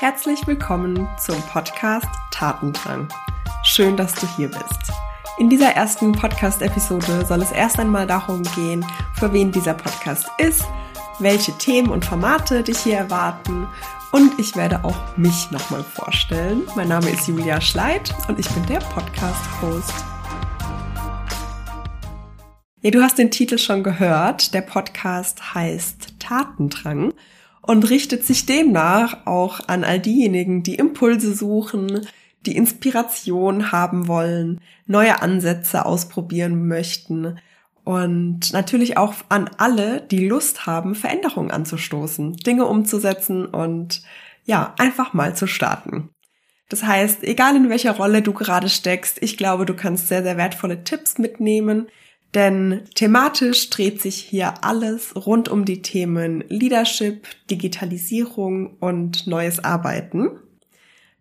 herzlich willkommen zum Podcast Tatendrang. Schön, dass du hier bist. In dieser ersten Podcast-Episode soll es erst einmal darum gehen, für wen dieser Podcast ist, welche Themen und Formate dich hier erwarten und ich werde auch mich nochmal vorstellen. Mein Name ist Julia Schleid und ich bin der Podcast-Host. Ja, du hast den Titel schon gehört. Der Podcast heißt Tatendrang und richtet sich demnach auch an all diejenigen, die Impulse suchen, die Inspiration haben wollen, neue Ansätze ausprobieren möchten und natürlich auch an alle, die Lust haben, Veränderungen anzustoßen, Dinge umzusetzen und ja, einfach mal zu starten. Das heißt, egal in welcher Rolle du gerade steckst, ich glaube, du kannst sehr, sehr wertvolle Tipps mitnehmen, denn thematisch dreht sich hier alles rund um die Themen Leadership, Digitalisierung und neues Arbeiten.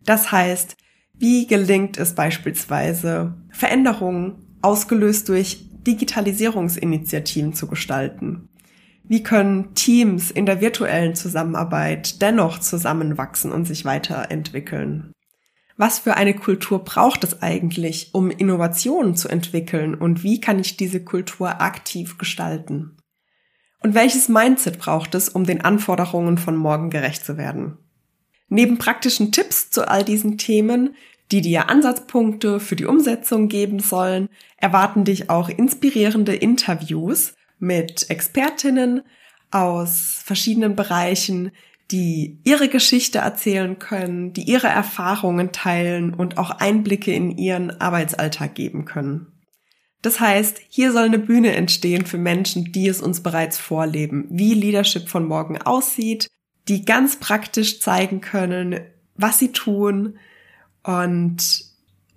Das heißt, wie gelingt es beispielsweise, Veränderungen ausgelöst durch Digitalisierungsinitiativen zu gestalten? Wie können Teams in der virtuellen Zusammenarbeit dennoch zusammenwachsen und sich weiterentwickeln? Was für eine Kultur braucht es eigentlich, um Innovationen zu entwickeln und wie kann ich diese Kultur aktiv gestalten? Und welches Mindset braucht es, um den Anforderungen von morgen gerecht zu werden? Neben praktischen Tipps zu all diesen Themen, die dir Ansatzpunkte für die Umsetzung geben sollen, erwarten dich auch inspirierende Interviews mit Expertinnen aus verschiedenen Bereichen, die ihre Geschichte erzählen können, die ihre Erfahrungen teilen und auch Einblicke in ihren Arbeitsalltag geben können. Das heißt, hier soll eine Bühne entstehen für Menschen, die es uns bereits vorleben, wie Leadership von morgen aussieht, die ganz praktisch zeigen können, was sie tun und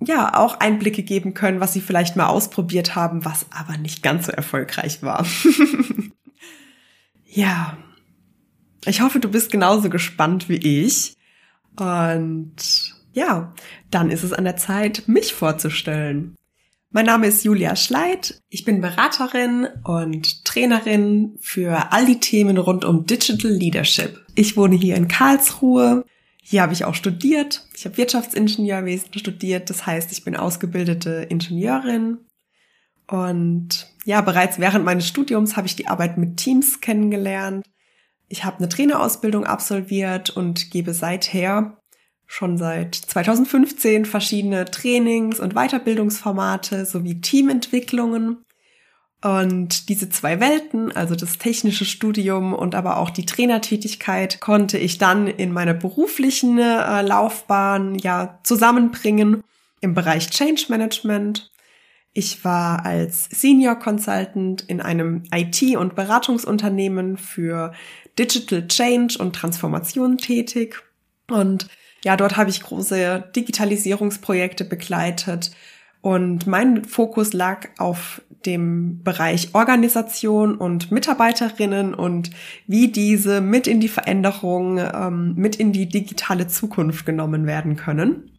ja, auch Einblicke geben können, was sie vielleicht mal ausprobiert haben, was aber nicht ganz so erfolgreich war. ja, ich hoffe, du bist genauso gespannt wie ich. Und ja, dann ist es an der Zeit, mich vorzustellen. Mein Name ist Julia Schleid. Ich bin Beraterin und Trainerin für all die Themen rund um Digital Leadership. Ich wohne hier in Karlsruhe. Hier habe ich auch studiert. Ich habe Wirtschaftsingenieurwesen studiert. Das heißt, ich bin ausgebildete Ingenieurin. Und ja, bereits während meines Studiums habe ich die Arbeit mit Teams kennengelernt ich habe eine Trainerausbildung absolviert und gebe seither schon seit 2015 verschiedene Trainings- und Weiterbildungsformate sowie Teamentwicklungen. Und diese zwei Welten, also das technische Studium und aber auch die Trainertätigkeit, konnte ich dann in meiner beruflichen äh, Laufbahn ja zusammenbringen im Bereich Change Management. Ich war als Senior Consultant in einem IT- und Beratungsunternehmen für Digital Change und Transformation tätig. Und ja, dort habe ich große Digitalisierungsprojekte begleitet. Und mein Fokus lag auf dem Bereich Organisation und Mitarbeiterinnen und wie diese mit in die Veränderung, ähm, mit in die digitale Zukunft genommen werden können.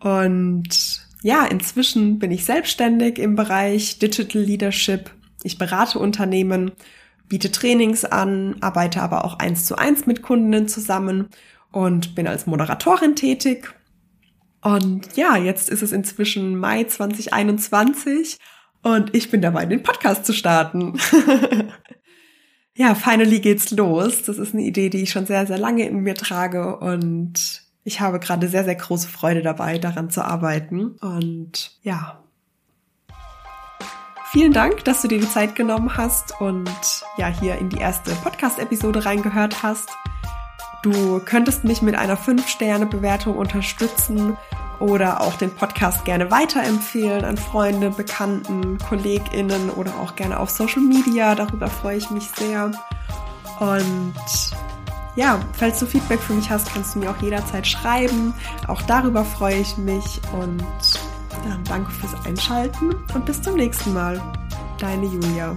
Und ja, inzwischen bin ich selbstständig im Bereich Digital Leadership. Ich berate Unternehmen biete Trainings an, arbeite aber auch eins zu eins mit Kundinnen zusammen und bin als Moderatorin tätig. Und ja, jetzt ist es inzwischen Mai 2021 und ich bin dabei, den Podcast zu starten. ja, finally geht's los. Das ist eine Idee, die ich schon sehr, sehr lange in mir trage und ich habe gerade sehr, sehr große Freude dabei, daran zu arbeiten. Und ja, Vielen Dank, dass du dir die Zeit genommen hast und ja, hier in die erste Podcast-Episode reingehört hast. Du könntest mich mit einer 5-Sterne-Bewertung unterstützen oder auch den Podcast gerne weiterempfehlen an Freunde, Bekannten, KollegInnen oder auch gerne auf Social Media. Darüber freue ich mich sehr. Und ja, falls du Feedback für mich hast, kannst du mir auch jederzeit schreiben. Auch darüber freue ich mich und dann danke fürs Einschalten und bis zum nächsten Mal. Deine Julia.